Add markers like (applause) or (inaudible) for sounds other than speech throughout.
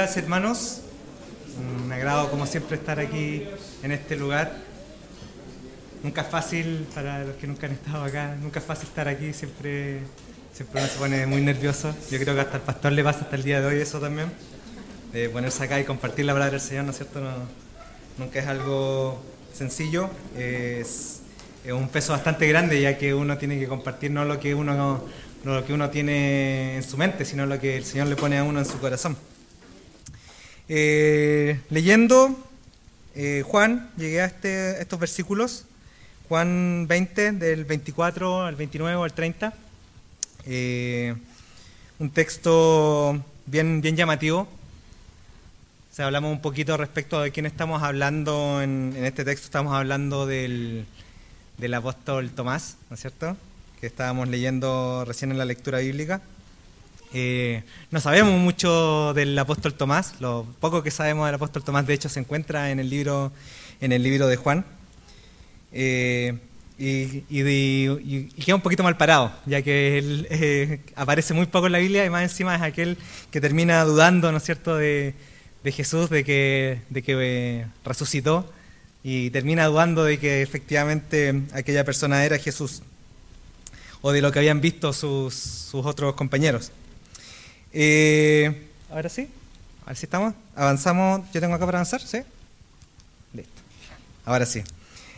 días, hermanos. Un agrado, como siempre, estar aquí en este lugar. Nunca es fácil, para los que nunca han estado acá, nunca es fácil estar aquí, siempre, uno se pone muy nervioso. Yo creo que hasta el pastor le pasa hasta el día de hoy eso también, de ponerse acá y compartir la palabra del Señor, ¿no es cierto? Nunca es algo sencillo, es, es, un peso bastante grande ya que uno tiene que compartir no lo que uno no lo que uno tiene en su mente, sino lo que el Señor le pone a uno en su corazón. Eh, leyendo eh, Juan, llegué a, este, estos versículos, Juan 20, del 24 al 29 al 30, eh, un texto bien, bien llamativo. O sea, hablamos un poquito respecto de quién estamos hablando en, en este texto, estamos hablando del, del apóstol Tomás, ¿no es cierto? que estábamos leyendo recién en la lectura bíblica. Eh, no sabemos mucho del apóstol Tomás, lo poco que sabemos del apóstol Tomás de hecho se encuentra en el libro, en el libro de Juan. Eh, y, y, queda un poquito mal parado, ya que él eh, aparece muy poco en la Biblia y más encima es aquel que termina dudando, ¿no es cierto?, de, de Jesús, de que, de que resucitó y termina dudando de que efectivamente aquella persona era Jesús o de lo que habían visto sus, sus otros compañeros. Eh, ahora sí, a ver si estamos. Avanzamos, yo tengo acá para avanzar, ¿sí? Listo. Ahora sí.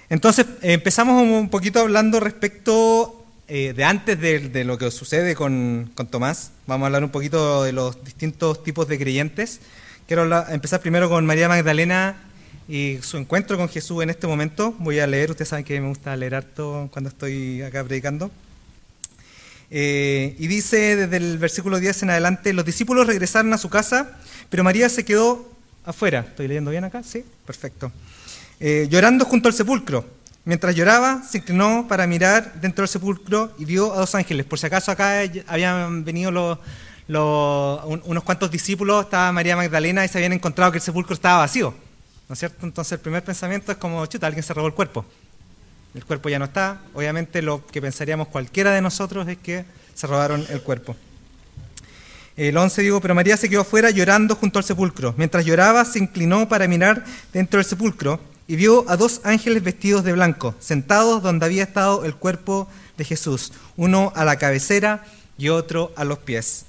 Entonces, empezamos un poquito hablando respecto eh, de antes de, de, lo que sucede con, con, Tomás. Vamos a hablar un poquito de los distintos tipos de creyentes. Quiero empezar primero con María Magdalena y su encuentro con Jesús en este momento. Voy a leer, ustedes saben que me gusta leer harto cuando estoy acá predicando. Eh, y dice desde el versículo 10 en adelante, los discípulos regresaron a su casa, pero María se quedó afuera. ¿Estoy leyendo bien acá? Sí, perfecto. Eh, llorando junto al sepulcro. Mientras lloraba, se inclinó para mirar dentro del sepulcro y vio a dos ángeles. Por si acaso acá habían venido los, unos cuantos discípulos, estaba María Magdalena y se habían encontrado que el sepulcro estaba vacío. ¿No es cierto? Entonces el primer pensamiento es como, chuta, alguien se robó el cuerpo el cuerpo ya no está. Obviamente lo que pensaríamos cualquiera de nosotros es que se robaron el cuerpo. El 11 digo, pero María se quedó afuera llorando junto al sepulcro. Mientras lloraba, se inclinó para mirar dentro del sepulcro y vio a dos ángeles vestidos de blanco, sentados donde había estado el cuerpo de Jesús, uno a la cabecera y otro a los pies.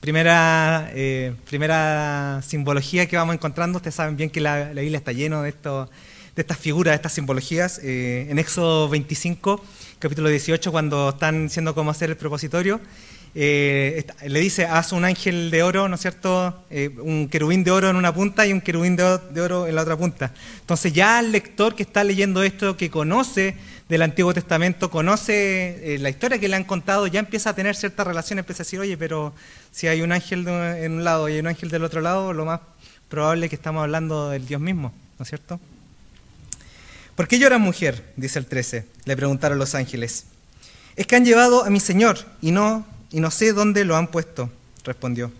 Primera, eh, primera simbología que vamos encontrando, ustedes saben bien que la, la Biblia está lleno de esto de estas figuras, de estas simbologías. Eh, en Éxodo 25, capítulo 18, cuando están diciendo cómo hacer el propositorio, eh, le dice, haz un ángel de oro, ¿no es cierto? Eh, un querubín de oro en una punta y un querubín de, oro en la otra punta. Entonces ya el lector que está leyendo esto, que conoce del Antiguo Testamento, conoce la historia que le han contado, ya empieza a tener cierta relación, empieza a decir, oye, pero si hay un ángel en un lado y un ángel del otro lado, lo más probable es que estamos hablando del Dios mismo, ¿no es cierto? ¿Por qué llora mujer? dice el 13. Le preguntaron los ángeles. Es que han llevado a mi Señor y no, y no sé dónde lo han puesto, respondió.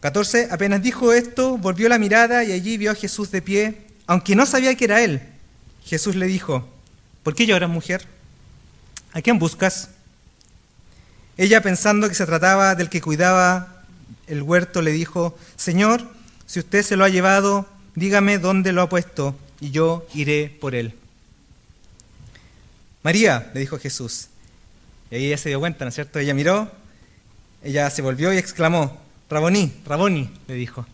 14. Apenas dijo esto, volvió la mirada y allí vio a Jesús de pie, aunque no sabía que era él. Jesús le dijo, ¿por qué lloras mujer? ¿A quién buscas? Ella, pensando que se trataba del que cuidaba el huerto, le dijo, Señor, si usted se lo ha llevado, dígame dónde lo ha puesto y yo iré por él. María, le dijo Jesús. Y ahí ella se dio cuenta, ¿no es cierto? Ella miró, ella se volvió y exclamó, Raboní, Raboni, le dijo,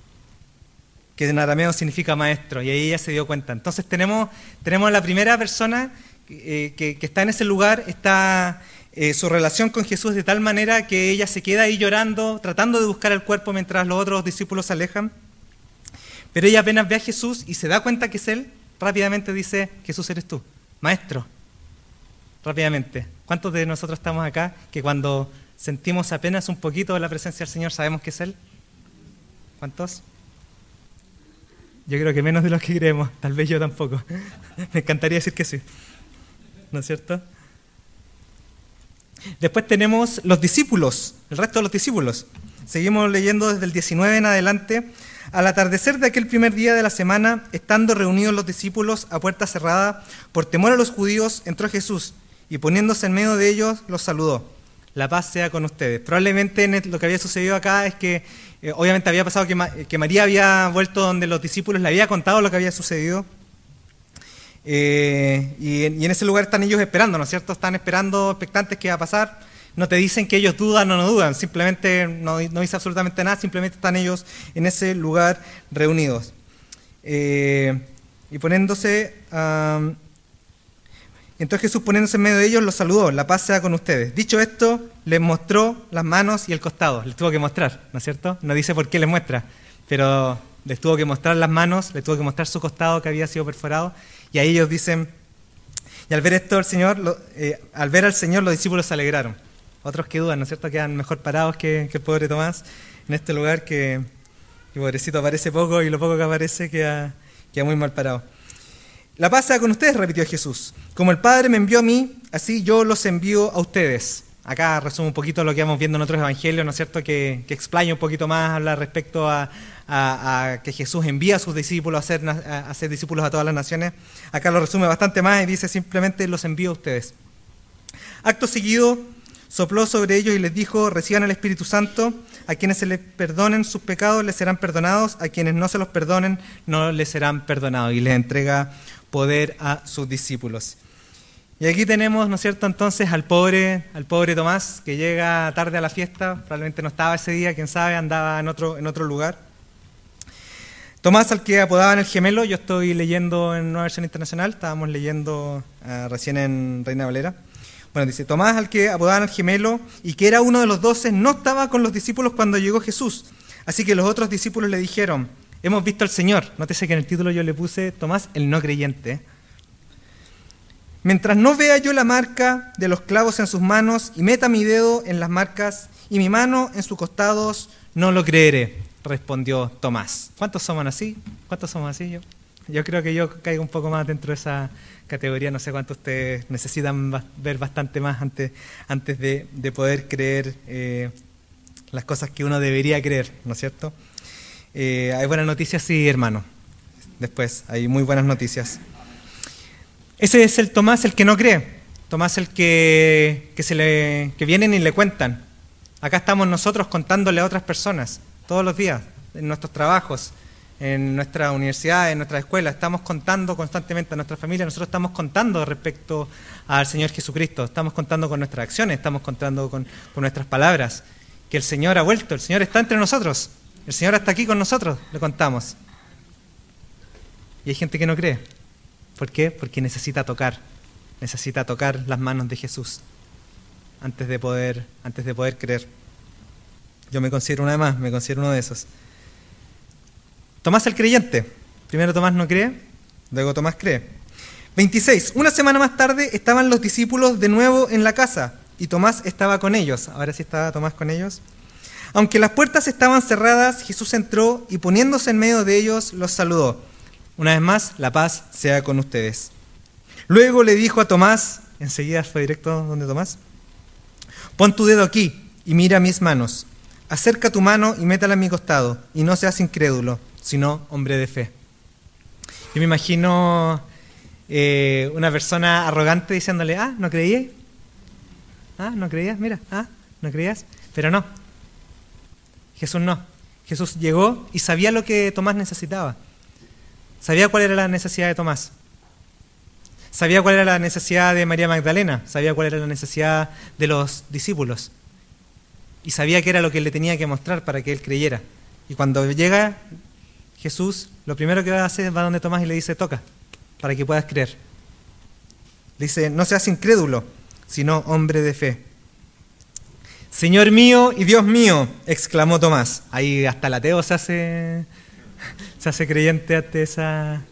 que en arameo significa maestro, y ahí ella se dio cuenta. Entonces tenemos, tenemos la primera persona eh, que, está en ese lugar, está eh, su relación con Jesús de tal manera que ella se queda ahí llorando, tratando de buscar el cuerpo mientras los otros discípulos se alejan. Pero ella apenas ve a Jesús y se da cuenta que es Él, rápidamente dice, Jesús eres tú, maestro. Rápidamente. ¿Cuántos de nosotros estamos acá que cuando sentimos apenas un poquito de la presencia del Señor sabemos que es Él? ¿Cuántos? Yo creo que menos de los que creemos, tal vez yo tampoco. (laughs) Me encantaría decir que sí. ¿No es cierto? Después tenemos los discípulos, el resto de los discípulos. Seguimos leyendo desde el 19 en adelante al atardecer de aquel primer día de la semana, estando reunidos los discípulos a puerta cerrada, por temor a los judíos, entró Jesús y poniéndose en medio de ellos, los saludó. la paz sea con ustedes. Probablemente lo que había sucedido acá es que, eh, obviamente había pasado que, María había vuelto donde los discípulos le había contado lo que había sucedido. Eh, y, en, ese lugar están ellos esperando, ¿no es cierto? Están esperando, expectantes qué va a pasar. No te dicen que ellos dudan o no dudan, simplemente no, dice absolutamente nada, simplemente están ellos en ese lugar reunidos. Eh, y poniéndose entonces Jesús poniéndose en medio de ellos los saludó, la paz sea con ustedes. Dicho esto, les mostró las manos y el costado, les tuvo que mostrar, ¿no es cierto? No dice por qué les muestra, pero les tuvo que mostrar las manos, les tuvo que mostrar su costado que había sido perforado, y ahí ellos dicen, y al ver esto, el Señor, eh, al ver al Señor, los discípulos se alegraron. Otros que dudan, ¿no es cierto? Quedan mejor parados que, el pobre Tomás en este lugar que, que, pobrecito aparece poco y lo poco que aparece queda, queda muy mal parado. La paz sea con ustedes, repitió Jesús. Como el Padre me envió a mí, así yo los envío a ustedes. Acá resumo un poquito lo que vamos viendo en otros evangelios, ¿no es cierto? Que, que un poquito más, habla respecto a, que Jesús envía a sus discípulos a ser, a ser discípulos a todas las naciones. Acá lo resume bastante más y dice simplemente los envío a ustedes. Acto seguido, sopló sobre ellos y les dijo, reciban el Espíritu Santo, a quienes se les perdonen sus pecados les serán perdonados, a quienes no se los perdonen no les serán perdonados. Y les entrega poder a sus discípulos. Y aquí tenemos, ¿no es cierto?, entonces al pobre, al pobre Tomás, que llega tarde a la fiesta, probablemente no estaba ese día, quién sabe, andaba en otro, en otro lugar. Tomás, al que apodaban el gemelo, yo estoy leyendo en una versión internacional, estábamos leyendo ah, recién en Reina Valera. Bueno, dice, Tomás, al que apodaban el gemelo y que era uno de los doce, no estaba con los discípulos cuando llegó Jesús. Así que los otros discípulos le dijeron, hemos visto al Señor. Nótese que en el título yo le puse Tomás el no creyente. Mientras no vea yo la marca de los clavos en sus manos y meta mi dedo en las marcas y mi mano en sus costados, no lo creeré, respondió Tomás. ¿Cuántos somos así? ¿Cuántos somos así yo? Yo creo que yo caigo un poco más dentro de esa categoría, no sé cuántos ustedes necesitan ver bastante más antes, antes de, poder creer eh, las cosas que uno debería creer, ¿no es cierto? Eh, hay buenas noticias, sí, hermano. Después, hay muy buenas noticias. Ese es el Tomás el que no cree. Tomás el que, se le, que vienen y le cuentan. Acá estamos nosotros contándole a otras personas todos los días, en nuestros trabajos, en nuestra universidad, en nuestra escuela. Estamos contando constantemente a nuestra familia. Nosotros estamos contando respecto al Señor Jesucristo. Estamos contando con nuestras acciones, estamos contando con, nuestras palabras. Que el Señor ha vuelto, el Señor está entre nosotros. El Señor está aquí con nosotros, le contamos. Y hay gente que no cree. ¿Por qué? Porque necesita tocar, necesita tocar las manos de Jesús antes de poder, antes de poder creer. Yo me considero una de más, me considero uno de esos. Tomás el creyente. Primero Tomás no cree, luego Tomás cree. 26. Una semana más tarde estaban los discípulos de nuevo en la casa y Tomás estaba con ellos. Ahora sí estaba Tomás con ellos. Aunque las puertas estaban cerradas, Jesús entró y poniéndose en medio de ellos los saludó. Una vez más, la paz sea con ustedes. Luego le dijo a Tomás, enseguida fue directo donde Tomás, pon tu dedo aquí y mira mis manos. Acerca tu mano y métala en mi costado, y no seas incrédulo, sino hombre de fe. Yo me imagino eh, una persona arrogante diciéndole, ah, ¿no creías? Ah, ¿no creías? Mira, ah, ¿no creías? Pero no, Jesús no. Jesús llegó y sabía lo que Tomás necesitaba. Sabía cuál era la necesidad de Tomás. Sabía cuál era la necesidad de María Magdalena. Sabía cuál era la necesidad de los discípulos. Y sabía qué era lo que le tenía que mostrar para que él creyera. Y cuando llega Jesús, lo primero que va a hacer va donde Tomás y le dice, toca, para que puedas creer. Dice, no seas incrédulo, sino hombre de fe. Señor mío y Dios mío, exclamó Tomás. Ahí hasta el ateo se hace, (laughs) se hace creyente ante, esa,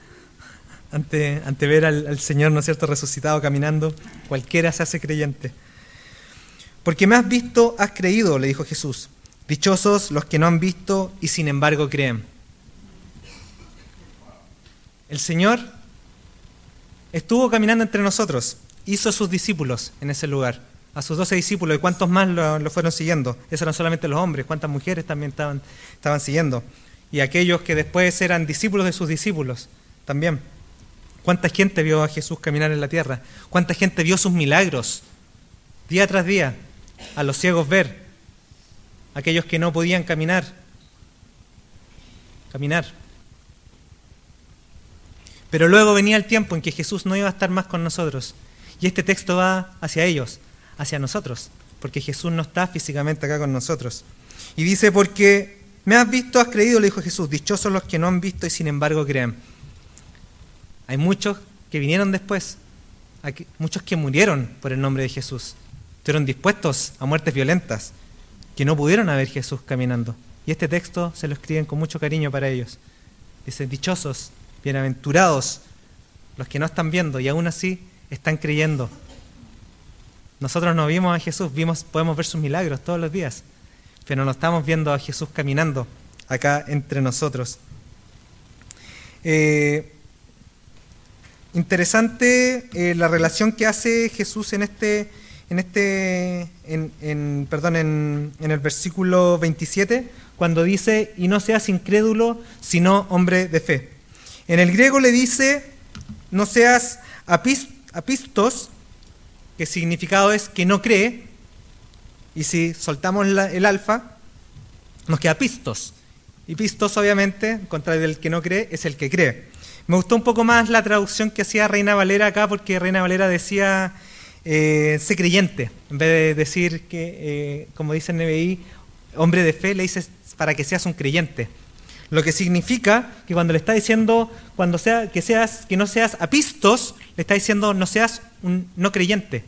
ante, ante ver al, al Señor, ¿no es cierto?, resucitado caminando. Cualquiera se hace creyente. Porque me has visto, has creído, le dijo Jesús. Dichosos los que no han visto y sin embargo creen. El Señor estuvo caminando entre nosotros, hizo sus discípulos en ese lugar a sus doce discípulos y cuántos más lo, fueron siguiendo. Esos eran solamente los hombres, cuántas mujeres también estaban, siguiendo. Y aquellos que después eran discípulos de sus discípulos también. ¿Cuánta gente vio a Jesús caminar en la tierra? ¿Cuánta gente vio sus milagros día tras día? a los ciegos ver, a aquellos que no podían caminar, caminar. Pero luego venía el tiempo en que Jesús no iba a estar más con nosotros. Y este texto va hacia ellos, hacia nosotros, porque Jesús no está físicamente acá con nosotros. Y dice, porque me has visto, has creído, le dijo Jesús, dichosos los que no han visto y sin embargo creen. Hay muchos que vinieron después, muchos que murieron por el nombre de Jesús, estuvieron dispuestos a muertes violentas, que no pudieron ver Jesús caminando. Y este texto se lo escriben con mucho cariño para ellos. Dice, dichosos, bienaventurados, los que no están viendo y aún así están creyendo. Nosotros no vimos a Jesús, vimos, podemos ver sus milagros todos los días, pero no estamos viendo a Jesús caminando acá entre nosotros. Eh, interesante eh, la relación que hace Jesús en este, en este, en, perdón, en, en, el versículo 27, cuando dice, y no seas incrédulo, sino hombre de fe. En el griego le dice, no seas apistos, que significado es que no cree, y si soltamos el alfa, nos queda pistos. Y pistos, obviamente, contra el que no cree, es el que cree. Me gustó un poco más la traducción que hacía Reina Valera acá, porque Reina Valera decía eh, sé creyente, en vez de decir que, eh, como dice el NBI, hombre de fe, le dices para que seas un creyente. Lo que significa que cuando le está diciendo cuando sea, que, seas, que no seas apistos, le está diciendo no seas un no creyente.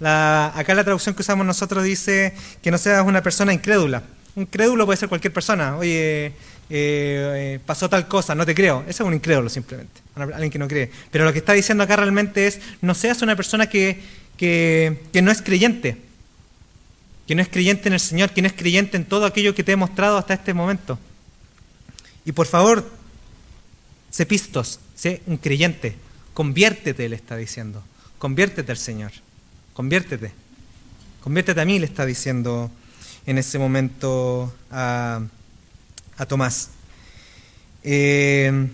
acá la traducción que usamos nosotros dice que no seas una persona incrédula. Un crédulo puede ser cualquier persona. Oye, eh, eh, pasó tal cosa, no te creo. Ese es un incrédulo simplemente, alguien que no cree. Pero lo que está diciendo acá realmente es, no seas una persona que, que, que no es creyente, que no es creyente en el Señor, que no es creyente en todo aquello que te he mostrado hasta este momento. Y por favor, sé pistos, sé un creyente, conviértete, le está diciendo, conviértete al Señor, conviértete, conviértete a mí, le está diciendo en ese momento a, Tomás. Eh,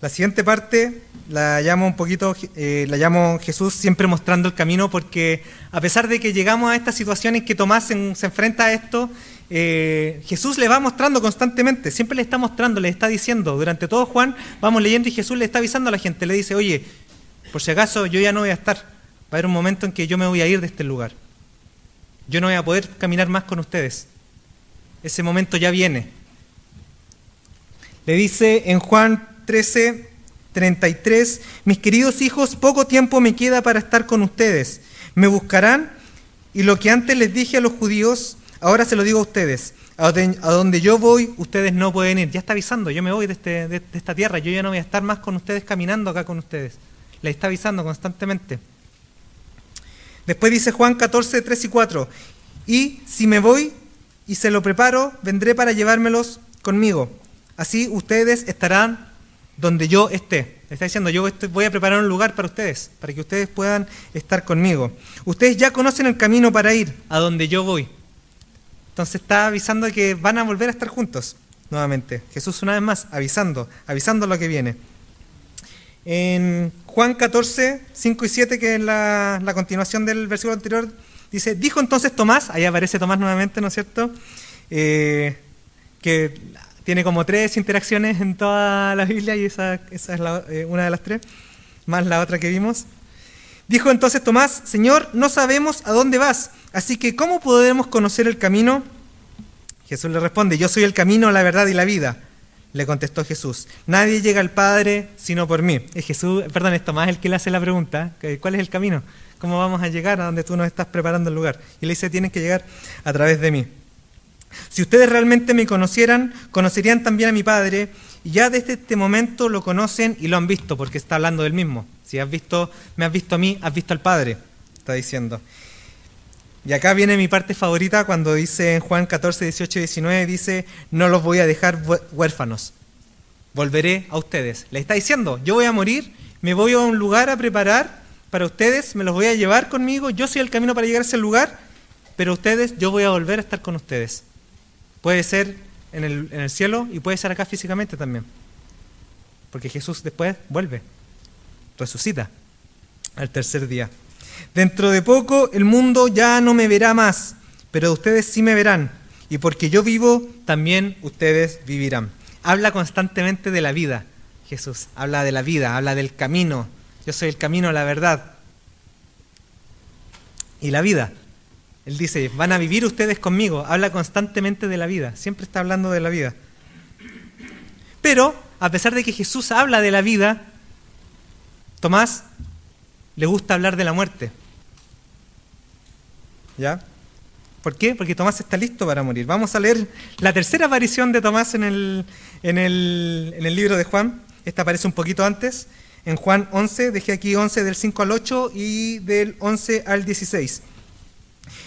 la siguiente parte la llamo un poquito, eh, la llamo Jesús siempre mostrando el camino, porque a pesar de que llegamos a esta situación en que Tomás se enfrenta a esto, eh, Jesús le va mostrando constantemente, siempre le está mostrando, le está diciendo, durante todo Juan vamos leyendo y Jesús le está avisando a la gente, le dice, oye, por si acaso yo ya no voy a estar, va a haber un momento en que yo me voy a ir de este lugar, yo no voy a poder caminar más con ustedes, ese momento ya viene. Le dice en Juan 13, 33, mis queridos hijos, poco tiempo me queda para estar con ustedes, me buscarán y lo que antes les dije a los judíos, Ahora se lo digo a ustedes, a donde yo voy, ustedes no pueden ir. Ya está avisando, yo me voy de, este, de, esta tierra, yo ya no voy a estar más con ustedes caminando acá con ustedes. Le está avisando constantemente. Después dice Juan 14, 3 y 4, y si me voy y se lo preparo, vendré para llevármelos conmigo. Así ustedes estarán donde yo esté. Le está diciendo, yo voy a preparar un lugar para ustedes, para que ustedes puedan estar conmigo. Ustedes ya conocen el camino para ir a donde yo voy. Entonces está avisando que van a volver a estar juntos nuevamente. Jesús una vez más avisando, avisando lo que viene. En Juan 14, 5 y 7, que es la, continuación del versículo anterior, dice, dijo entonces Tomás, ahí aparece Tomás nuevamente, ¿no es cierto? Eh, que tiene como tres interacciones en toda la Biblia y esa, es eh, una de las tres, más la otra que vimos. Dijo entonces Tomás, Señor, no sabemos a dónde vas, así que ¿cómo podemos conocer el camino? Jesús le responde, yo soy el camino, la verdad y la vida. Le contestó Jesús, nadie llega al Padre sino por mí. Es Jesús, perdón, es Tomás el que le hace la pregunta, ¿cuál es el camino? ¿Cómo vamos a llegar a donde tú nos estás preparando el lugar? Y le dice, tienen que llegar a través de mí. Si ustedes realmente me conocieran, conocerían también a mi Padre, y ya desde este momento lo conocen y lo han visto, porque está hablando del mismo. Si has visto, me has visto a mí, has visto al Padre, está diciendo. Y acá viene mi parte favorita cuando dice en Juan 14, 18 y 19, dice, no los voy a dejar huérfanos, volveré a ustedes. Le está diciendo, yo voy a morir, me voy a un lugar a preparar para ustedes, me los voy a llevar conmigo, yo soy el camino para llegar a ese lugar, pero ustedes, yo voy a volver a estar con ustedes. Puede ser en el, en el cielo y puede ser acá físicamente también. Porque Jesús después vuelve resucita al tercer día. Dentro de poco el mundo ya no me verá más, pero ustedes sí me verán. Y porque yo vivo, también ustedes vivirán. Habla constantemente de la vida, Jesús. Habla de la vida, habla del camino. Yo soy el camino, la verdad. Y la vida. Él dice, van a vivir ustedes conmigo. Habla constantemente de la vida. Siempre está hablando de la vida. Pero, a pesar de que Jesús habla de la vida, Tomás le gusta hablar de la muerte. ¿Ya? ¿Por qué? Porque Tomás está listo para morir. Vamos a leer la tercera aparición de Tomás en el, en el, en el libro de Juan. Esta aparece un poquito antes. En Juan 11, dejé aquí 11 del 5 al 8 y del 11 al 16.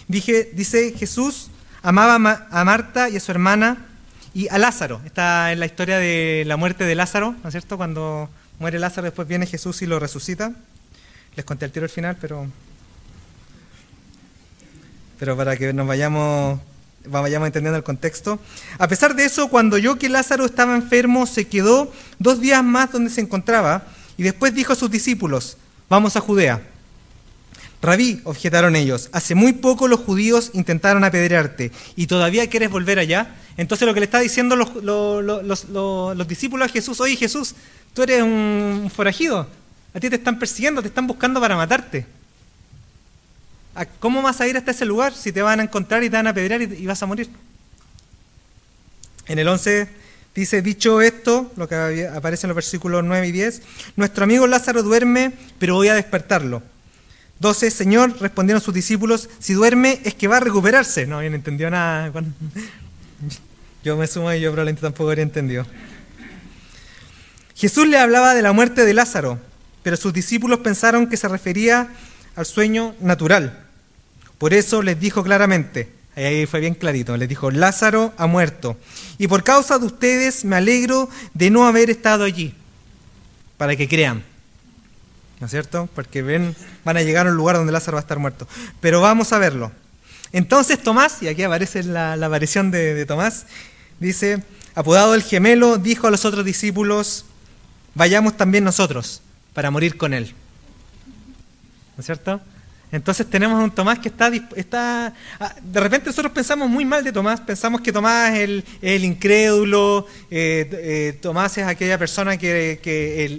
Dije, dice Jesús amaba a Marta y a su hermana y a Lázaro. Está en la historia de la muerte de Lázaro, ¿no es cierto? Cuando muere Lázaro, después viene Jesús y lo resucita. Les conté el tiro al final, pero pero para que nos vayamos, vayamos entendiendo el contexto. A pesar de eso, cuando yo que Lázaro estaba enfermo, se quedó dos días más donde se encontraba y después dijo a sus discípulos, vamos a Judea. Rabí, objetaron ellos, hace muy poco los judíos intentaron apedrearte y todavía quieres volver allá. Entonces lo que le está diciendo los, los discípulos a Jesús, oye Jesús, tú eres un forajido, a ti te están persiguiendo, te están buscando para matarte. ¿Cómo vas a ir hasta ese lugar si te van a encontrar y te van a apedrear y, vas a morir? En el 11 dice, dicho esto, lo que aparece en los versículos 9 y 10, nuestro amigo Lázaro duerme, pero voy a despertarlo. 12, Señor, respondieron sus discípulos, si duerme es que va a recuperarse. No habían entendido nada. Yo me sumo y yo probablemente tampoco habría entendido. Jesús le hablaba de la muerte de Lázaro, pero sus discípulos pensaron que se refería al sueño natural. Por eso les dijo claramente, ahí fue bien clarito, les dijo, Lázaro ha muerto. Y por causa de ustedes me alegro de no haber estado allí, para que crean. ¿No es cierto? Porque ven, van a llegar a un lugar donde Lázaro va a estar muerto. Pero vamos a verlo. Entonces Tomás, y aquí aparece la, aparición de, de Tomás, dice, apodado el gemelo, dijo a los otros discípulos, vayamos también nosotros para morir con él. ¿no es cierto? Entonces tenemos un Tomás que está, está... Ah, de repente nosotros pensamos muy mal de Tomás, pensamos que Tomás es el, incrédulo, eh, eh, Tomás es aquella persona que,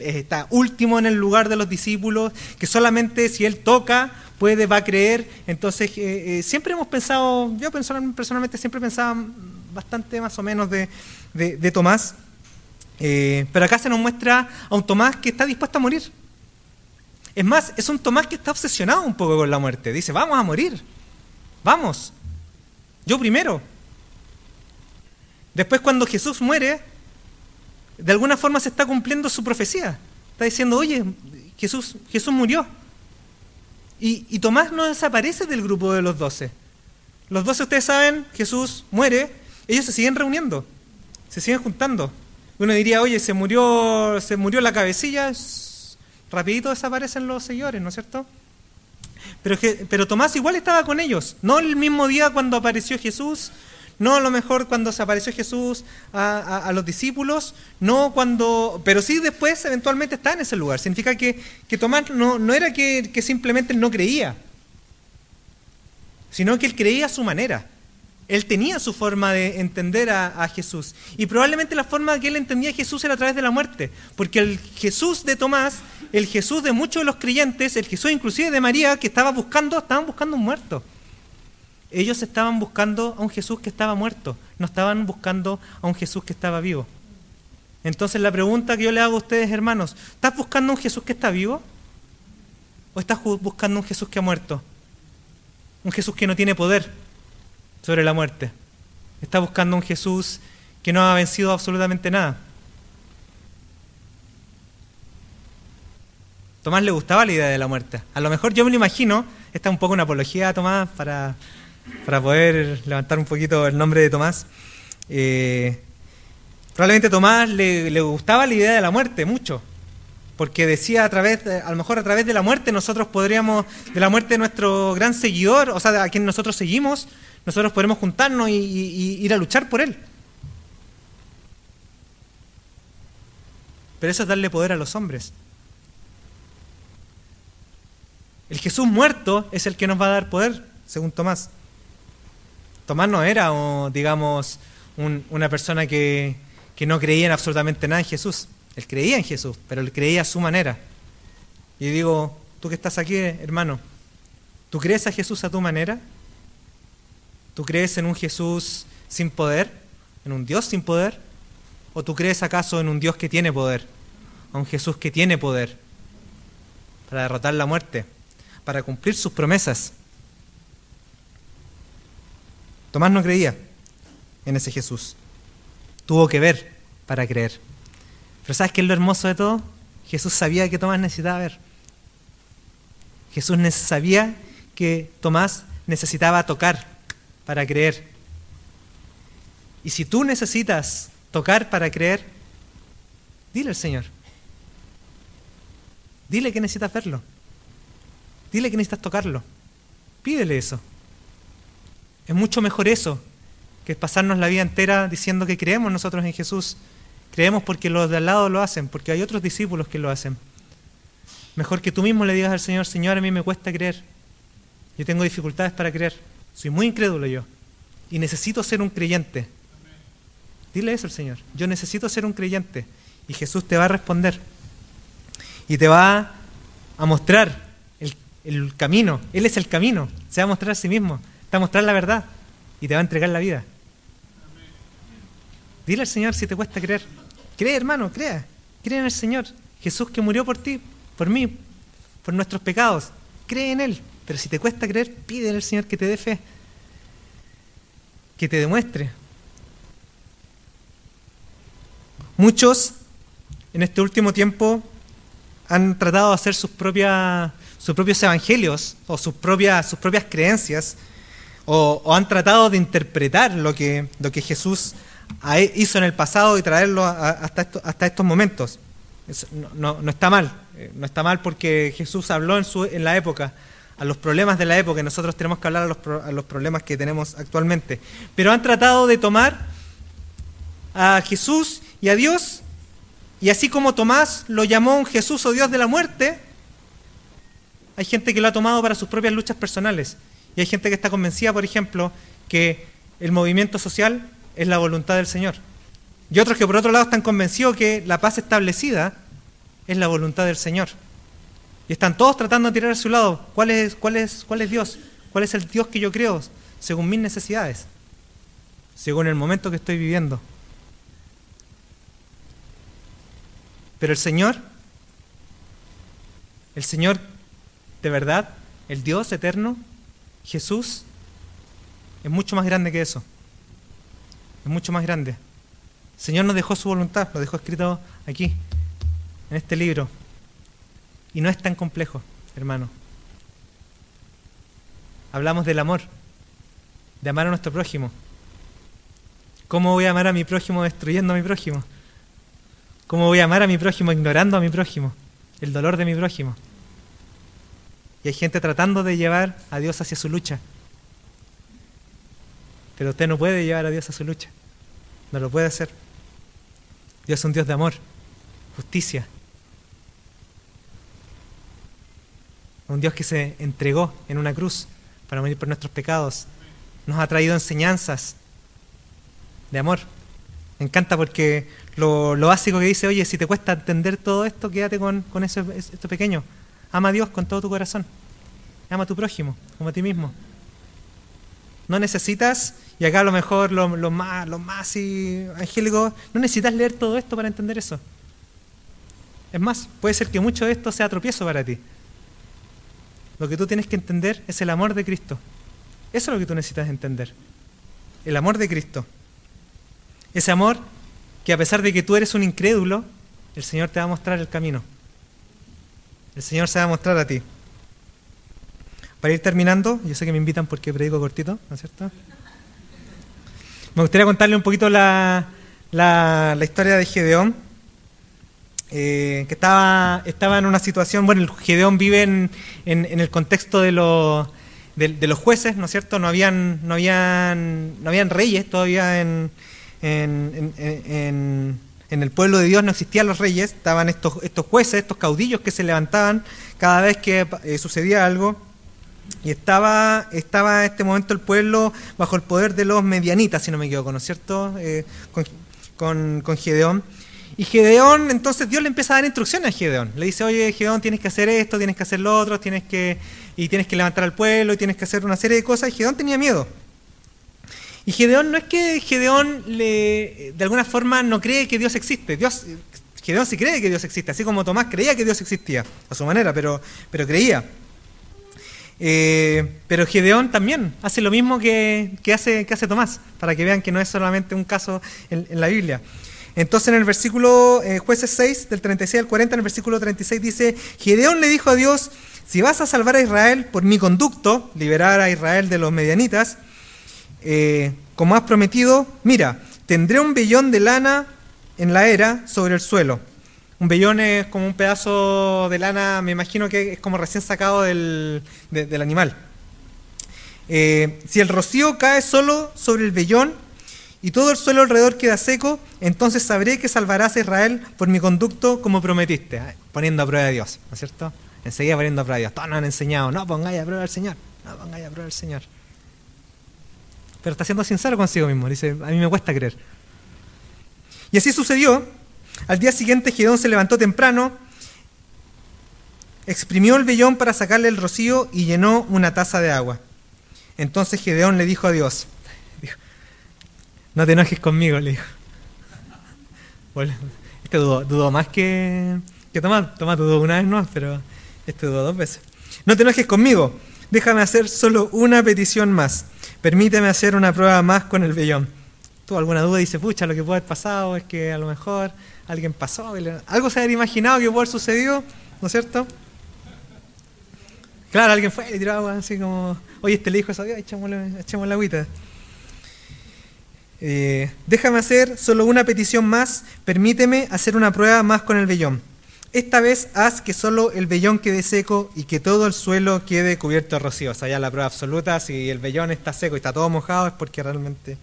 está último en el lugar de los discípulos, que solamente si él toca puede, va a creer. Entonces eh, siempre hemos pensado, yo personalmente siempre pensaba bastante más o menos de, de Tomás, pero acá se nos muestra a un Tomás que está dispuesto a morir es más, es un Tomás que está obsesionado un poco con la muerte. Dice, vamos a morir. Vamos. Yo primero. Después cuando Jesús muere, de alguna forma se está cumpliendo su profecía. Está diciendo, oye, Jesús, Jesús murió. Y, Tomás no desaparece del grupo de los doce. Los doce, ustedes saben, Jesús muere, ellos se siguen reuniendo, se siguen juntando. Uno diría, oye, se murió, se murió la cabecilla, rapidito desaparecen los seguidores, ¿no es cierto? Pero, pero Tomás igual estaba con ellos, no el mismo día cuando apareció Jesús, no a lo mejor cuando se apareció Jesús a, los discípulos, no cuando, pero sí después eventualmente está en ese lugar. Significa que, Tomás no, no era que, que simplemente no creía, sino que él creía a su manera. Él tenía su forma de entender a, Jesús. Y probablemente la forma que él entendía a Jesús era a través de la muerte. Porque el Jesús de Tomás, el Jesús de muchos de los creyentes, el Jesús inclusive de María, que estaba buscando, estaban buscando un muerto. Ellos estaban buscando a un Jesús que estaba muerto, no estaban buscando a un Jesús que estaba vivo. Entonces la pregunta que yo le hago a ustedes, hermanos, ¿estás buscando a un Jesús que está vivo? ¿O estás buscando a un Jesús que ha muerto? Un Jesús que no tiene poder, sobre la muerte. Está buscando un Jesús que no ha vencido absolutamente nada. Tomás le gustaba la idea de la muerte. A lo mejor yo me lo imagino, esta es un poco una apología a Tomás para, para poder levantar un poquito el nombre de Tomás. Eh, probablemente Tomás le, le, gustaba la idea de la muerte mucho, porque decía a través, a lo mejor a través de la muerte nosotros podríamos, de la muerte de nuestro gran seguidor, o sea, a quien nosotros seguimos, nosotros podremos juntarnos y, ir a luchar por Él. Pero eso es darle poder a los hombres. El Jesús muerto es el que nos va a dar poder, según Tomás. Tomás no era, digamos, una persona que, que no creía en absolutamente nada en Jesús. Él creía en Jesús, pero él creía a su manera. Y digo, tú que estás aquí, hermano, ¿tú crees a Jesús a tu manera? ¿Tú crees en un Jesús sin poder? ¿En un Dios sin poder? ¿O tú crees acaso en un Dios que tiene poder? ¿A un Jesús que tiene poder para derrotar la muerte, para cumplir sus promesas? Tomás no creía en ese Jesús. Tuvo que ver para creer. Pero ¿sabes qué es lo hermoso de todo? Jesús sabía que Tomás necesitaba ver. Jesús sabía que Tomás necesitaba tocar para creer. Y si tú necesitas tocar para creer, dile al Señor. Dile que necesitas verlo. Dile que necesitas tocarlo. Pídele eso. Es mucho mejor eso que pasarnos la vida entera diciendo que creemos nosotros en Jesús. Creemos porque los de al lado lo hacen, porque hay otros discípulos que lo hacen. Mejor que tú mismo le digas al Señor, Señor, a mí me cuesta creer. Yo tengo dificultades para creer. Soy muy incrédulo yo. Y necesito ser un creyente. Dile eso al Señor. Yo necesito ser un creyente. Y Jesús te va a responder. Y te va a mostrar el, camino. Él es el camino. Se va a mostrar a sí mismo. Te va a mostrar la verdad. Y te va a entregar la vida. Dile al Señor si te cuesta creer. Cree, hermano, crea. Cree en el Señor. Jesús que murió por ti, por mí, por nuestros pecados. Cree en Él. Pero si te cuesta creer, pídele al Señor que te dé fe. Que te demuestre. Muchos en este último tiempo han tratado de hacer sus, propias, sus propios evangelios o sus propias, sus propias creencias o, han tratado de interpretar lo que, lo que Jesús hizo en el pasado y traerlo hasta, hasta estos momentos. no, no, está mal, eh, no está mal porque Jesús habló en, su, en la época, a los problemas de la época y nosotros tenemos que hablar a los, a los problemas que tenemos actualmente. Pero han tratado de tomar a Jesús y a Dios, y así como Tomás lo llamó un Jesús o Dios de la muerte, hay gente que lo ha tomado para sus propias luchas personales. Y hay gente que está convencida, por ejemplo, que el movimiento social es la voluntad del Señor. Y otros que por otro lado están convencidos que la paz establecida es la voluntad del Señor. Y están todos tratando de tirar a su lado. ¿Cuál es, cuál es, cuál es Dios? ¿Cuál es el Dios que yo creo? Según mis necesidades. Según el momento que estoy viviendo. Pero el Señor, el Señor de verdad, el Dios eterno, Jesús, es mucho más grande que eso. Es mucho más grande. El Señor nos dejó su voluntad, lo dejó escrito aquí, en este libro. Y no es tan complejo, hermano. Hablamos del amor, de amar a nuestro prójimo. ¿Cómo voy a amar a mi prójimo destruyendo a mi prójimo? ¿Cómo voy a amar a mi prójimo ignorando a mi prójimo? El dolor de mi prójimo. Y hay gente tratando de llevar a Dios hacia su lucha. Pero usted no puede llevar a Dios a su lucha. No lo puede hacer. Dios es un Dios de amor, justicia. Un Dios que se entregó en una cruz para morir por nuestros pecados. Nos ha traído enseñanzas de amor. Me encanta porque lo, básico que dice, oye, si te cuesta entender todo esto, quédate con, con eso, esto pequeño. Ama a Dios con todo tu corazón. Ama a tu prójimo, como a ti mismo. No necesitas, y acá a lo mejor los lo más, lo más angélicos, no necesitas leer todo esto para entender eso. Es más, puede ser que mucho de esto sea tropiezo para ti. Lo que tú tienes que entender es el amor de Cristo. Eso es lo que tú necesitas entender. El amor de Cristo. Ese amor que a pesar de que tú eres un incrédulo, el Señor te va a mostrar el camino. El Señor se va a mostrar a ti. Para ir terminando, yo sé que me invitan porque predico cortito, ¿no es cierto? Me gustaría contarle un poquito la, la, historia de Gedeón, eh, que estaba, estaba en una situación, bueno, el Gedeón vive en, en, el contexto de, los de, los jueces, ¿no es cierto? No habían, no habían, no habían reyes todavía en, en, el pueblo de Dios no existían los reyes, estaban estos, estos jueces, estos caudillos que se levantaban cada vez que eh, sucedía algo. Y estaba, estaba en este momento el pueblo bajo el poder de los medianitas, si no me equivoco, ¿no es cierto? Eh, con, con, con Gedeón. Y Gedeón, entonces Dios le empieza a dar instrucciones a Gedeón. Le dice, oye, Gedeón, tienes que hacer esto, tienes que hacer lo otro, tienes que, y tienes que levantar al pueblo, y tienes que hacer una serie de cosas. Y Gedeón tenía miedo. Y Gedeón no es que Gedeón le, de alguna forma no cree que Dios existe. Dios, Gedeón sí cree que Dios existe, así como Tomás creía que Dios existía, a su manera, pero, pero creía. Eh, pero Gedeón también hace lo mismo que, hace, que hace Tomás, para que vean que no es solamente un caso en la Biblia. Entonces en el versículo eh, jueces 6, del 36 al 40, en el versículo 36 dice, Gedeón le dijo a Dios, si vas a salvar a Israel por mi conducto, liberar a Israel de los medianitas, eh, como has prometido, mira, tendré un vellón de lana en la era sobre el suelo. Un vellón es como un pedazo de lana, me imagino que es como recién sacado del, animal. Eh, si el rocío cae solo sobre el vellón, y todo el suelo alrededor queda seco, entonces sabré que salvarás a Israel por mi conducto como prometiste, poniendo a prueba a Dios, ¿no es cierto? Enseguida poniendo a prueba a Dios. Todos nos han enseñado, no pongáis a prueba al Señor, no pongáis a prueba al Señor. Pero está siendo sincero consigo mismo, dice, a mí me cuesta creer. Y así sucedió. Al día siguiente Gedeón se levantó temprano, exprimió el vellón para sacarle el rocío y llenó una taza de agua. Entonces Gedeón le dijo a Dios, no te enojes conmigo, le dijo. (laughs) este dudó, más que, que Tomás. Tomás dudó una vez más, pero este dudó dos veces. No te enojes conmigo. Déjame hacer solo una petición más. Permíteme hacer una prueba más con el vellón. ¿Tuvo alguna duda? Dice, pucha, lo que puede haber pasado es que a lo mejor alguien pasó. Algo se había imaginado que pudo haber sucedido, ¿no es cierto? Claro, alguien fue y tiró agua así como, oye, este le dijo eso, echémosle, echemos la agüita. Eh, déjame hacer solo una petición más, permíteme hacer una prueba más con el vellón. Esta vez haz que solo el vellón quede seco y que todo el suelo quede cubierto de rocío. O sea, ya la prueba absoluta, si el vellón está seco y está todo mojado es porque realmente...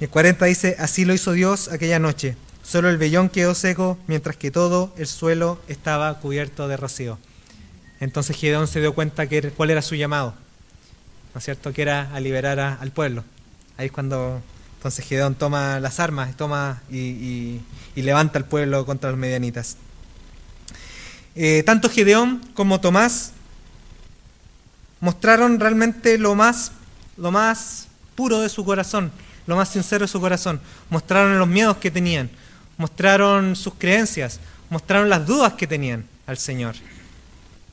Y el 40 dice, así lo hizo Dios aquella noche. Solo el vellón quedó seco mientras que todo el suelo estaba cubierto de rocío. Entonces Gedeón se dio cuenta que cuál era su llamado. ¿No es cierto? Que era a liberar al pueblo. Ahí es cuando entonces Gedeón toma las armas toma y, levanta al pueblo contra los medianitas. Eh, tanto Gedeón como Tomás mostraron realmente lo más, lo más puro de su corazón, lo más sincero de su corazón. Mostraron los miedos que tenían, mostraron sus creencias, mostraron las dudas que tenían al Señor.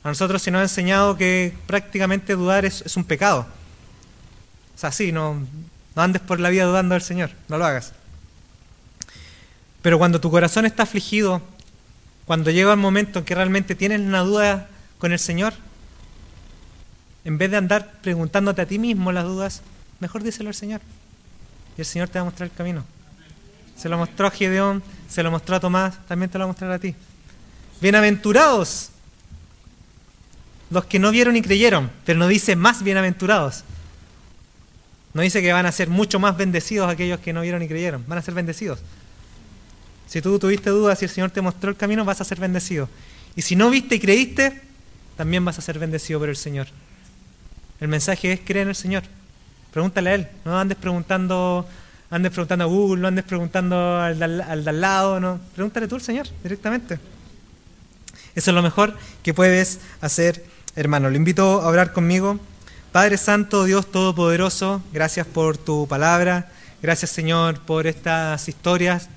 A nosotros se nos ha enseñado que prácticamente dudar es, es un pecado. O sea, sí, no, no andes por la vida dudando del Señor, no lo hagas. Pero cuando tu corazón está afligido, cuando llega el momento en que realmente tienes una duda con el Señor, en vez de andar preguntándote a ti mismo las dudas, mejor díselo al Señor. Y el Señor te va a mostrar el camino. Se lo mostró a Gedeón, se lo mostró a Tomás, también te lo va a mostrar a ti. Bienaventurados los que no vieron y creyeron, pero no dice más bienaventurados. No dice que van a ser mucho más bendecidos aquellos que no vieron y creyeron, van a ser bendecidos. Si tú tuviste dudas y el Señor te mostró el camino, vas a ser bendecido. Y si no viste y creíste, también vas a ser bendecido por el Señor. El mensaje es creer en el Señor. Pregúntale a Él. No andes preguntando, andes preguntando a Google, no andes preguntando al, al, al lado, no. Pregúntale tú al Señor directamente. Eso es lo mejor que puedes hacer, hermano. Lo invito a orar conmigo. Padre Santo, Dios Todopoderoso, gracias por tu palabra, gracias Señor por estas historias